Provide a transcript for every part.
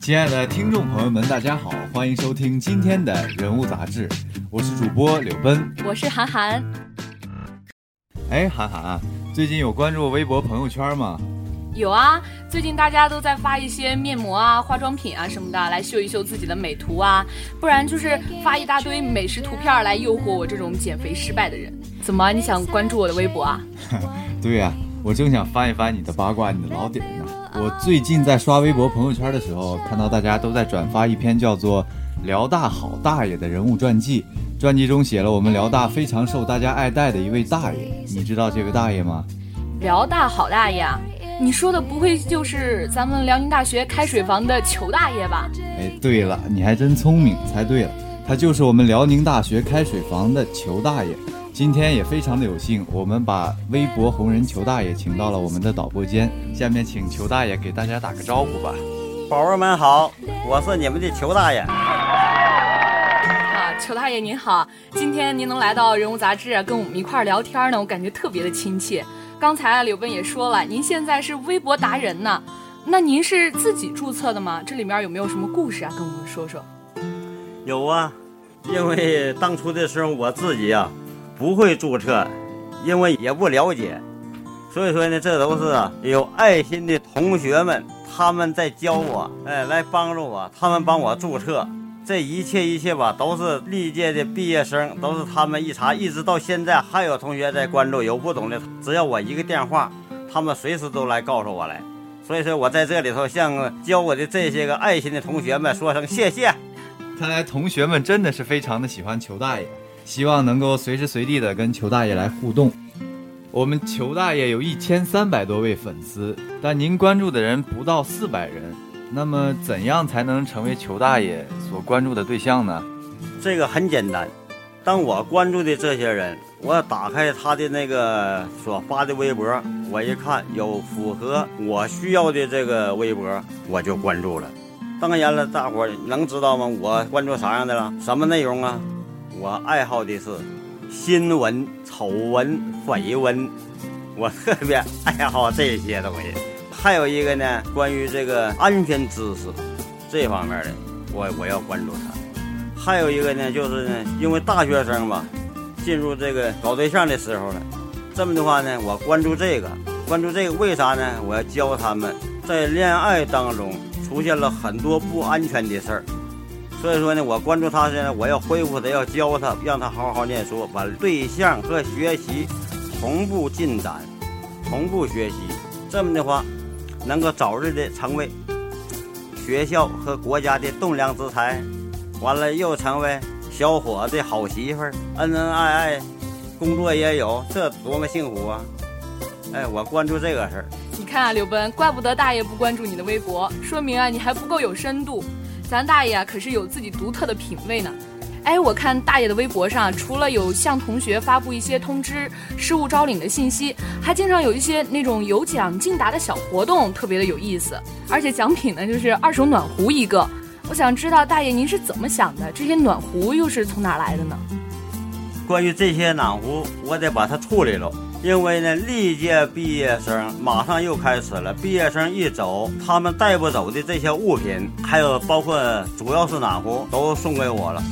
亲爱的听众朋友们，大家好，欢迎收听今天的人物杂志，我是主播柳奔，我是韩寒。哎，韩寒啊，最近有关注微博朋友圈吗？有啊，最近大家都在发一些面膜啊、化妆品啊什么的，来秀一秀自己的美图啊，不然就是发一大堆美食图片来诱惑我这种减肥失败的人。怎么，你想关注我的微博啊？对呀，我正想翻一翻你的八卦，你的老底呢。我最近在刷微博朋友圈的时候，看到大家都在转发一篇叫做《辽大好大爷》的人物传记，传记中写了我们辽大非常受大家爱戴的一位大爷，你知道这位大爷吗？辽大好大爷啊。你说的不会就是咱们辽宁大学开水房的裘大爷吧？哎，对了，你还真聪明，猜对了，他就是我们辽宁大学开水房的裘大爷。今天也非常的有幸，我们把微博红人裘大爷请到了我们的导播间。下面请裘大爷给大家打个招呼吧。宝宝们好，我是你们的裘大爷。啊，裘大爷您好，今天您能来到人物杂志跟我们一块儿聊天呢，我感觉特别的亲切。刚才柳奔也说了，您现在是微博达人呢，那您是自己注册的吗？这里面有没有什么故事啊？跟我们说说。有啊，因为当初的时候我自己啊不会注册，因为也不了解，所以说呢，这都是有爱心的同学们他们在教我，哎，来帮助我，他们帮我注册。这一切一切吧，都是历届的毕业生，都是他们一查，一直到现在还有同学在关注。有不懂的，只要我一个电话，他们随时都来告诉我来。所以说我在这里头向教我的这些个爱心的同学们说声谢谢。看来同学们真的是非常的喜欢裘大爷，希望能够随时随地的跟裘大爷来互动。我们裘大爷有一千三百多位粉丝，但您关注的人不到四百人。那么，怎样才能成为裘大爷所关注的对象呢？这个很简单，当我关注的这些人，我打开他的那个所发的微博，我一看有符合我需要的这个微博，我就关注了。当然了，大伙能知道吗？我关注啥样的了？什么内容啊？我爱好的是新闻、丑闻、绯闻，我特别爱好这些东西。还有一个呢，关于这个安全知识这方面的，我我要关注他。还有一个呢，就是呢，因为大学生吧，进入这个搞对象的时候了，这么的话呢，我关注这个，关注这个，为啥呢？我要教他们在恋爱当中出现了很多不安全的事儿，所以说呢，我关注他呢，我要恢复他，要教他，让他好好念书，把对象和学习同步进展，同步学习，这么的话。能够早日的成为学校和国家的栋梁之才，完了又成为小伙子的好媳妇儿，恩恩爱爱，工作也有，这多么幸福啊！哎，我关注这个事儿。你看啊，刘奔，怪不得大爷不关注你的微博，说明啊你还不够有深度。咱大爷啊可是有自己独特的品味呢。哎，我看大爷的微博上，除了有向同学发布一些通知、失物招领的信息，还经常有一些那种有奖竞答的小活动，特别的有意思。而且奖品呢，就是二手暖壶一个。我想知道大爷您是怎么想的？这些暖壶又是从哪来的呢？关于这些暖壶，我得把它处理了，因为呢，历届毕业生马上又开始了，毕业生一走，他们带不走的这些物品，还有包括主要是暖壶，都送给我了。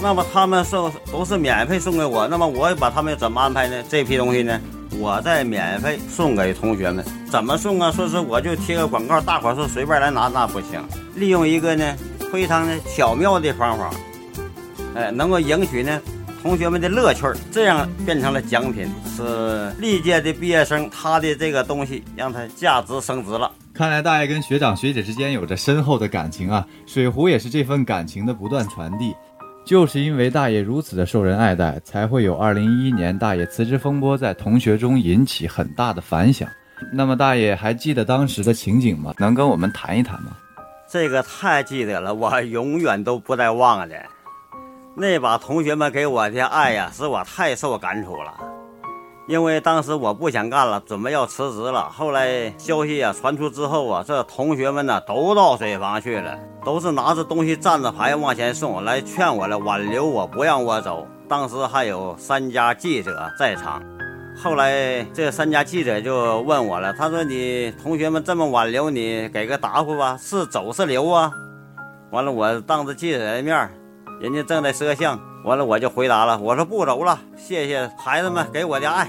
那么他们送都是免费送给我，那么我把他们怎么安排呢？这批东西呢，我再免费送给同学们。怎么送啊？说是我就贴个广告，大伙儿说随便来拿，那不行。利用一个呢非常的巧妙的方法，哎，能够赢取呢同学们的乐趣儿，这样变成了奖品，是历届的毕业生他的这个东西让他价值升值了。看来大爷跟学长学姐之间有着深厚的感情啊，水壶也是这份感情的不断传递。就是因为大爷如此的受人爱戴，才会有2011年大爷辞职风波在同学中引起很大的反响。那么大爷还记得当时的情景吗？能跟我们谈一谈吗？这个太记得了，我永远都不带忘的。那把同学们给我的爱呀，使我太受感触了。因为当时我不想干了，准备要辞职了。后来消息啊传出之后啊，这同学们呢都到水房去了，都是拿着东西站着牌往前送，来劝我了挽留我，不让我走。当时还有三家记者在场。后来这三家记者就问我了，他说：“你同学们这么挽留你，给个答复吧，是走是留啊？”完了我当着记者的面，人家正在摄像，完了我就回答了，我说不走了，谢谢孩子们给我的爱。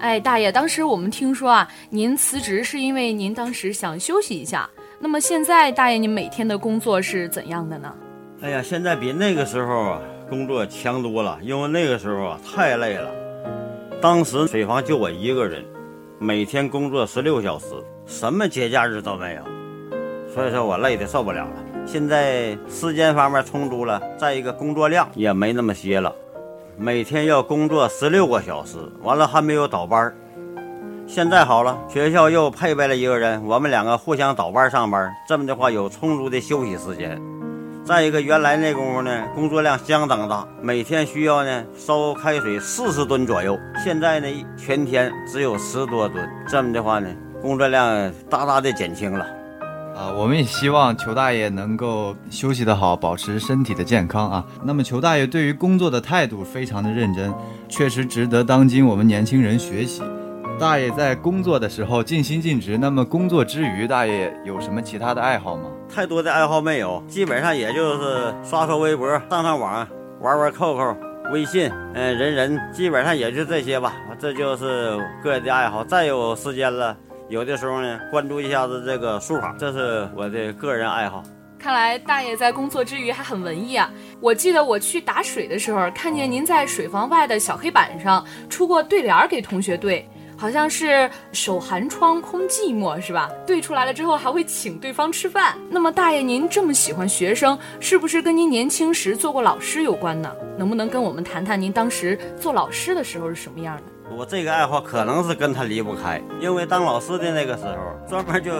哎，大爷，当时我们听说啊，您辞职是因为您当时想休息一下。那么现在，大爷，您每天的工作是怎样的呢？哎呀，现在比那个时候啊工作强多了，因为那个时候啊太累了。当时水房就我一个人，每天工作十六小时，什么节假日都没有，所以说我累的受不了了。现在时间方面充足了，再一个工作量也没那么些了，每天要工作十六个小时，完了还没有倒班。现在好了，学校又配备了一个人，我们两个互相倒班上班，这么的话有充足的休息时间。再一个，原来那功夫呢，工作量相当大，每天需要呢烧开水四十吨左右，现在呢全天只有十多吨，这么的话呢，工作量大大的减轻了。啊，我们也希望裘大爷能够休息得好，保持身体的健康啊。那么裘大爷对于工作的态度非常的认真，确实值得当今我们年轻人学习。大爷在工作的时候尽心尽职，那么工作之余，大爷有什么其他的爱好吗？太多的爱好没有，基本上也就是刷刷微博、上上网、玩玩 QQ、微信，嗯，人人，基本上也就这些吧。这就是个人的爱好。再有时间了，有的时候呢，关注一下子这个书法，这是我的个人爱好。看来大爷在工作之余还很文艺啊！我记得我去打水的时候，看见您在水房外的小黑板上出过对联给同学对。好像是守寒窗空寂寞是吧？对出来了之后还会请对方吃饭。那么大爷您这么喜欢学生，是不是跟您年轻时做过老师有关呢？能不能跟我们谈谈您当时做老师的时候是什么样的？我这个爱好可能是跟他离不开，因为当老师的那个时候，专门就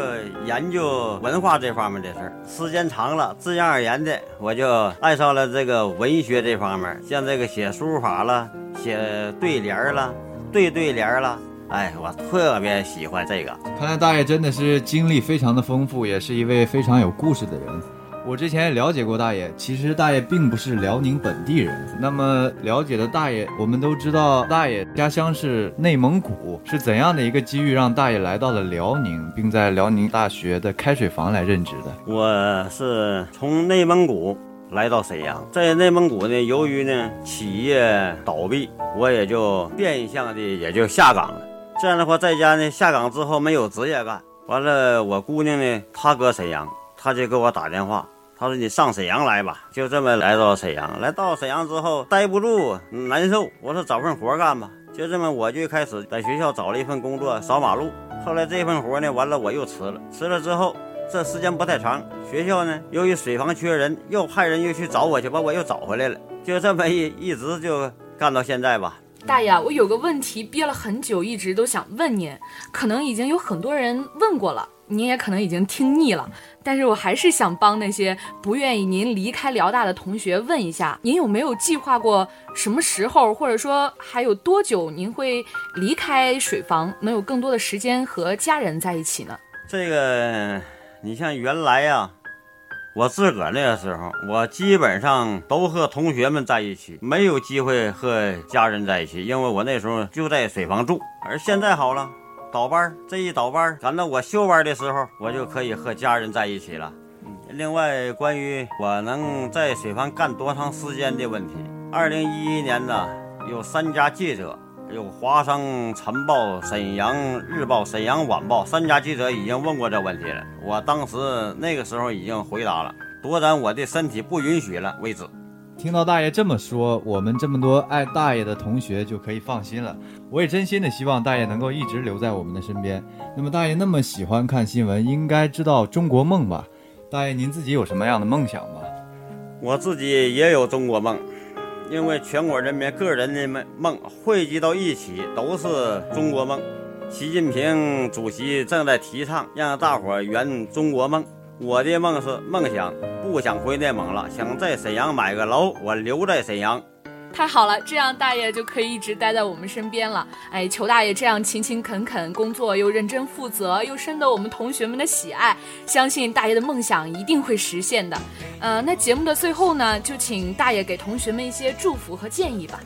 研究文化这方面的事儿。时间长了，自然而然的我就爱上了这个文学这方面，像这个写书法了，写对联儿了，对对联儿了。哎，我特别喜欢这个。看来大爷真的是经历非常的丰富，也是一位非常有故事的人。我之前也了解过大爷，其实大爷并不是辽宁本地人。那么了解的大爷，我们都知道大爷家乡是内蒙古，是怎样的一个机遇让大爷来到了辽宁，并在辽宁大学的开水房来任职的？我是从内蒙古来到沈阳，在内蒙古呢，由于呢企业倒闭，我也就变相的也就下岗了。这样的话，在家呢下岗之后没有职业干，完了我姑娘呢，她搁沈阳，她就给我打电话，他说你上沈阳来吧，就这么来到沈阳。来到沈阳之后，待不住，难受，我说找份活干吧，就这么我就开始在学校找了一份工作，扫马路。后来这份活呢，完了我又辞了，辞了之后，这时间不太长，学校呢由于水房缺人，又派人又去找我去，把我又找回来了，就这么一一直就干到现在吧。大爷，我有个问题憋了很久，一直都想问您，可能已经有很多人问过了，您也可能已经听腻了，但是我还是想帮那些不愿意您离开辽大的同学问一下，您有没有计划过什么时候，或者说还有多久您会离开水房，能有更多的时间和家人在一起呢？这个，你像原来呀。我自个儿那个时候，我基本上都和同学们在一起，没有机会和家人在一起，因为我那时候就在水房住。而现在好了，倒班儿这一倒班儿赶到我休班的时候，我就可以和家人在一起了。另外，关于我能在水房干多长时间的问题，二零一一年呢，有三家记者。有《华商晨报》《沈阳日报》《沈阳晚报》三家记者已经问过这问题了，我当时那个时候已经回答了，多咱我的身体不允许了为止。听到大爷这么说，我们这么多爱大爷的同学就可以放心了。我也真心的希望大爷能够一直留在我们的身边。那么大爷那么喜欢看新闻，应该知道中国梦吧？大爷您自己有什么样的梦想吗？我自己也有中国梦。因为全国人民个人的梦汇集到一起，都是中国梦。习近平主席正在提倡让大伙圆中国梦。我的梦是梦想，不想回内蒙了，想在沈阳买个楼，我留在沈阳。太好了，这样大爷就可以一直待在我们身边了。哎，裘大爷这样勤勤恳恳工作，又认真负责，又深得我们同学们的喜爱，相信大爷的梦想一定会实现的。呃，那节目的最后呢，就请大爷给同学们一些祝福和建议吧。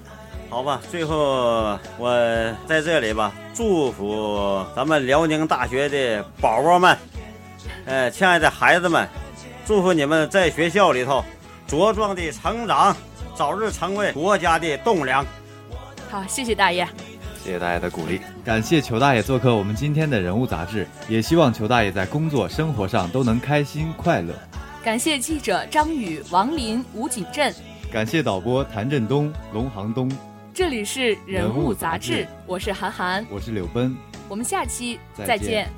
好吧，最后我在这里吧，祝福咱们辽宁大学的宝宝们，呃，亲爱的孩子们，祝福你们在学校里头茁壮的成长，早日成为国家的栋梁。好，谢谢大爷。谢谢大爷的鼓励，感谢裘大爷做客我们今天的人物杂志，也希望裘大爷在工作生活上都能开心快乐。感谢记者张宇、王林、吴锦镇，感谢导播谭振东、龙航东。这里是人物杂杂志志，我是韩寒，我是柳奔。我们下期再再见